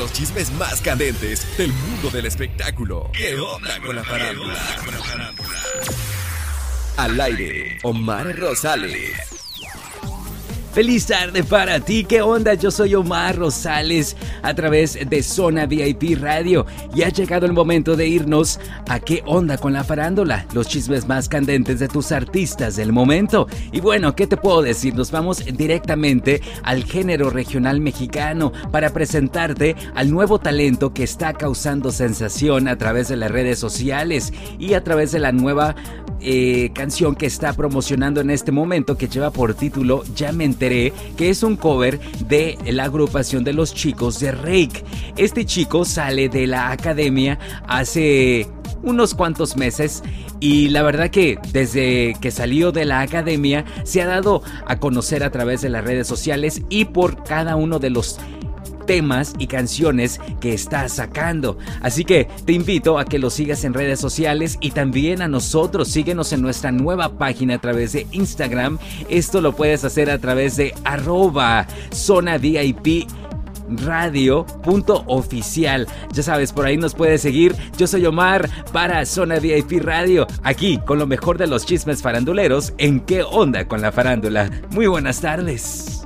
los chismes más candentes del mundo del espectáculo. ¿Qué onda con la farándula? Al aire, Omar Rosales. Feliz tarde para ti, ¿qué onda? Yo soy Omar Rosales a través de Zona VIP Radio y ha llegado el momento de irnos a qué onda con la farándula, los chismes más candentes de tus artistas del momento. Y bueno, ¿qué te puedo decir? Nos vamos directamente al género regional mexicano para presentarte al nuevo talento que está causando sensación a través de las redes sociales y a través de la nueva eh, canción que está promocionando en este momento que lleva por título Ya me enteré, que es un cover de la agrupación de los chicos de Rake. Este chico sale de la academia hace unos cuantos meses y la verdad que desde que salió de la academia se ha dado a conocer a través de las redes sociales y por cada uno de los temas y canciones que está sacando. Así que te invito a que lo sigas en redes sociales y también a nosotros. Síguenos en nuestra nueva página a través de Instagram. Esto lo puedes hacer a través de arroba zona VIP radio.oficial. Ya sabes, por ahí nos puedes seguir. Yo soy Omar para Zona VIP Radio, aquí con lo mejor de los chismes faranduleros en qué onda con la farándula. Muy buenas tardes.